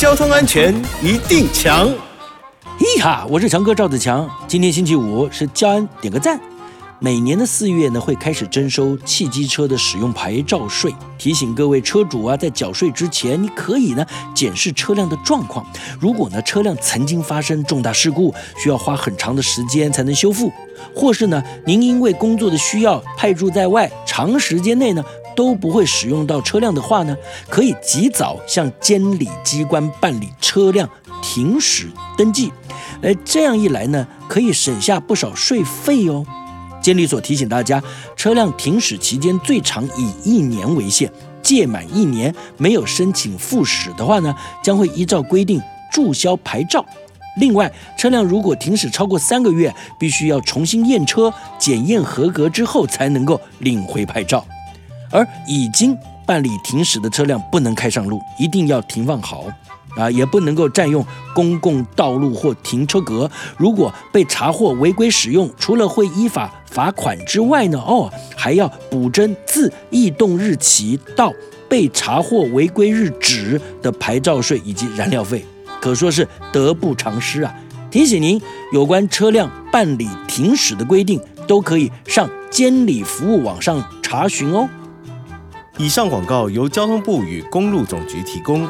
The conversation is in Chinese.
交通安全一定强。嘿哈，我是强哥赵子强。今天星期五是交安点个赞。每年的四月呢，会开始征收汽机车的使用牌照税。提醒各位车主啊，在缴税之前，你可以呢检视车辆的状况。如果呢车辆曾经发生重大事故，需要花很长的时间才能修复，或是呢您因为工作的需要派驻在外，长时间内呢都不会使用到车辆的话呢，可以及早向监理机关办理车辆停驶登记。而，这样一来呢，可以省下不少税费哦。监理所提醒大家，车辆停驶期间最长以一年为限，届满一年没有申请复驶的话呢，将会依照规定注销牌照。另外，车辆如果停驶超过三个月，必须要重新验车、检验合格之后才能够领回牌照。而已经办理停驶的车辆不能开上路，一定要停放好。啊，也不能够占用公共道路或停车格。如果被查获违规使用，除了会依法罚款之外呢，哦，还要补征自异动日起到被查获违规日止的牌照税以及燃料费，可说是得不偿失啊！提醒您，有关车辆办理停驶的规定，都可以上监理服务网上查询哦。以上广告由交通部与公路总局提供。